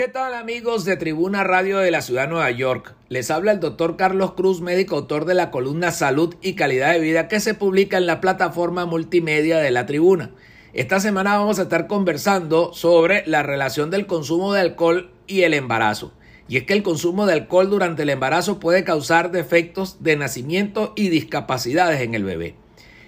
¿Qué tal amigos de Tribuna Radio de la Ciudad de Nueva York? Les habla el doctor Carlos Cruz, médico autor de la columna Salud y Calidad de Vida que se publica en la plataforma multimedia de la Tribuna. Esta semana vamos a estar conversando sobre la relación del consumo de alcohol y el embarazo. Y es que el consumo de alcohol durante el embarazo puede causar defectos de nacimiento y discapacidades en el bebé.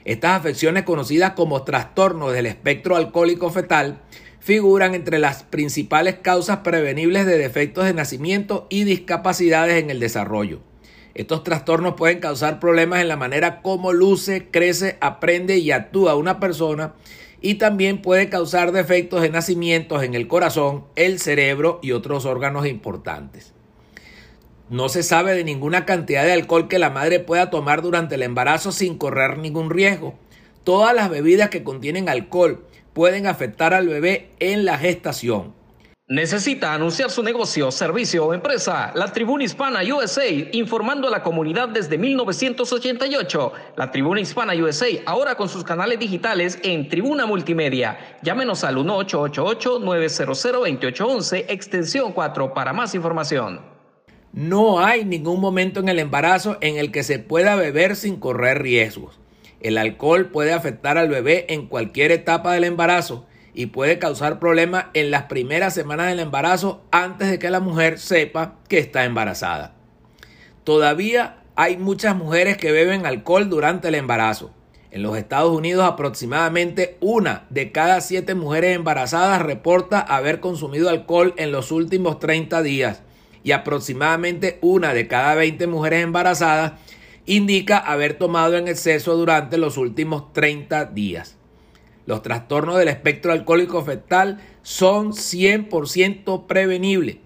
Estas afecciones conocidas como trastornos del espectro alcohólico fetal figuran entre las principales causas prevenibles de defectos de nacimiento y discapacidades en el desarrollo. Estos trastornos pueden causar problemas en la manera como luce, crece, aprende y actúa una persona y también puede causar defectos de nacimiento en el corazón, el cerebro y otros órganos importantes. No se sabe de ninguna cantidad de alcohol que la madre pueda tomar durante el embarazo sin correr ningún riesgo. Todas las bebidas que contienen alcohol, pueden afectar al bebé en la gestación. Necesita anunciar su negocio, servicio o empresa. La Tribuna Hispana USA, informando a la comunidad desde 1988. La Tribuna Hispana USA, ahora con sus canales digitales en Tribuna Multimedia. Llámenos al 1888-900-2811, extensión 4 para más información. No hay ningún momento en el embarazo en el que se pueda beber sin correr riesgos. El alcohol puede afectar al bebé en cualquier etapa del embarazo y puede causar problemas en las primeras semanas del embarazo antes de que la mujer sepa que está embarazada. Todavía hay muchas mujeres que beben alcohol durante el embarazo. En los Estados Unidos aproximadamente una de cada siete mujeres embarazadas reporta haber consumido alcohol en los últimos 30 días y aproximadamente una de cada 20 mujeres embarazadas indica haber tomado en exceso durante los últimos 30 días. Los trastornos del espectro alcohólico fetal son 100% prevenibles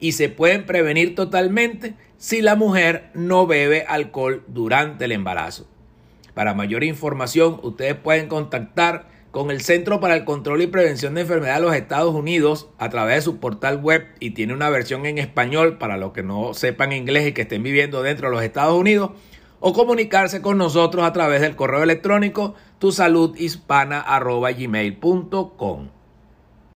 y se pueden prevenir totalmente si la mujer no bebe alcohol durante el embarazo. Para mayor información, ustedes pueden contactar con el Centro para el Control y Prevención de Enfermedades de los Estados Unidos a través de su portal web y tiene una versión en español para los que no sepan inglés y que estén viviendo dentro de los Estados Unidos o comunicarse con nosotros a través del correo electrónico tusaludhispana.gmail.com.